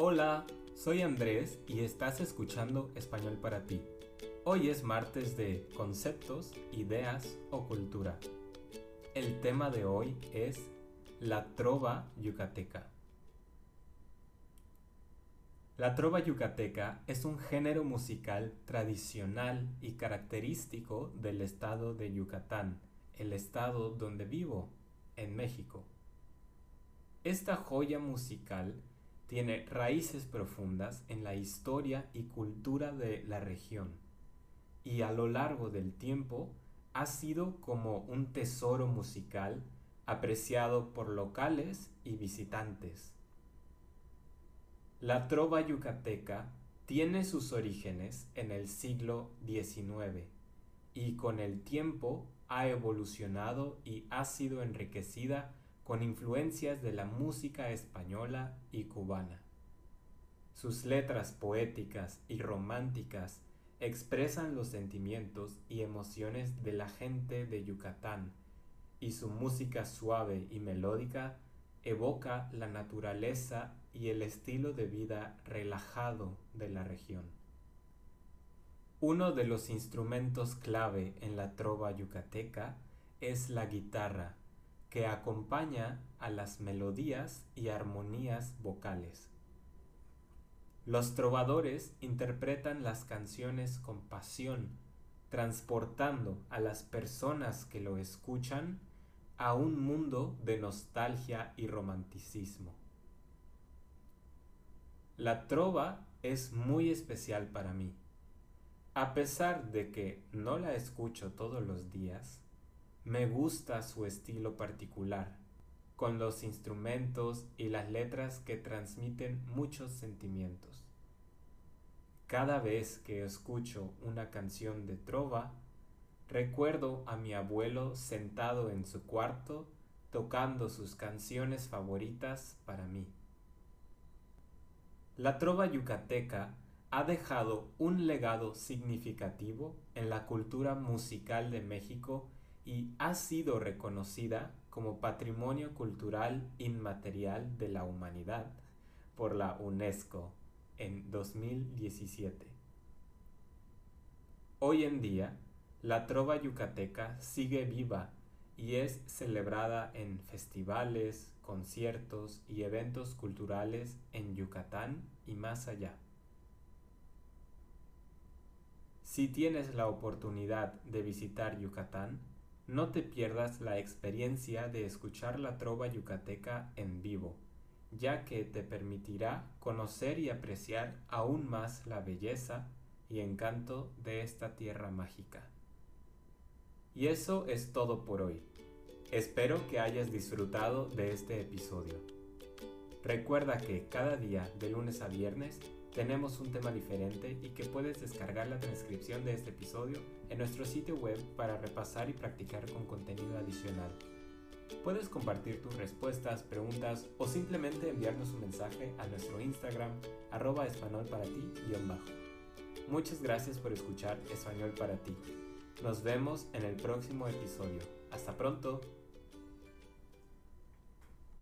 Hola, soy Andrés y estás escuchando Español para ti. Hoy es martes de conceptos, ideas o cultura. El tema de hoy es la trova yucateca. La trova yucateca es un género musical tradicional y característico del estado de Yucatán, el estado donde vivo, en México. Esta joya musical tiene raíces profundas en la historia y cultura de la región y a lo largo del tiempo ha sido como un tesoro musical apreciado por locales y visitantes. La trova yucateca tiene sus orígenes en el siglo XIX y con el tiempo ha evolucionado y ha sido enriquecida con influencias de la música española y cubana. Sus letras poéticas y románticas expresan los sentimientos y emociones de la gente de Yucatán, y su música suave y melódica evoca la naturaleza y el estilo de vida relajado de la región. Uno de los instrumentos clave en la trova yucateca es la guitarra, que acompaña a las melodías y armonías vocales. Los trovadores interpretan las canciones con pasión, transportando a las personas que lo escuchan a un mundo de nostalgia y romanticismo. La trova es muy especial para mí. A pesar de que no la escucho todos los días, me gusta su estilo particular, con los instrumentos y las letras que transmiten muchos sentimientos. Cada vez que escucho una canción de trova, recuerdo a mi abuelo sentado en su cuarto tocando sus canciones favoritas para mí. La trova yucateca ha dejado un legado significativo en la cultura musical de México y ha sido reconocida como Patrimonio Cultural Inmaterial de la Humanidad por la UNESCO en 2017. Hoy en día, la trova yucateca sigue viva y es celebrada en festivales, conciertos y eventos culturales en Yucatán y más allá. Si tienes la oportunidad de visitar Yucatán, no te pierdas la experiencia de escuchar la trova yucateca en vivo, ya que te permitirá conocer y apreciar aún más la belleza y encanto de esta tierra mágica. Y eso es todo por hoy. Espero que hayas disfrutado de este episodio. Recuerda que cada día, de lunes a viernes, tenemos un tema diferente y que puedes descargar la transcripción de este episodio en nuestro sitio web para repasar y practicar con contenido adicional. Puedes compartir tus respuestas, preguntas o simplemente enviarnos un mensaje a nuestro Instagram arroba español para ti bajo. Muchas gracias por escuchar Español para ti. Nos vemos en el próximo episodio. Hasta pronto.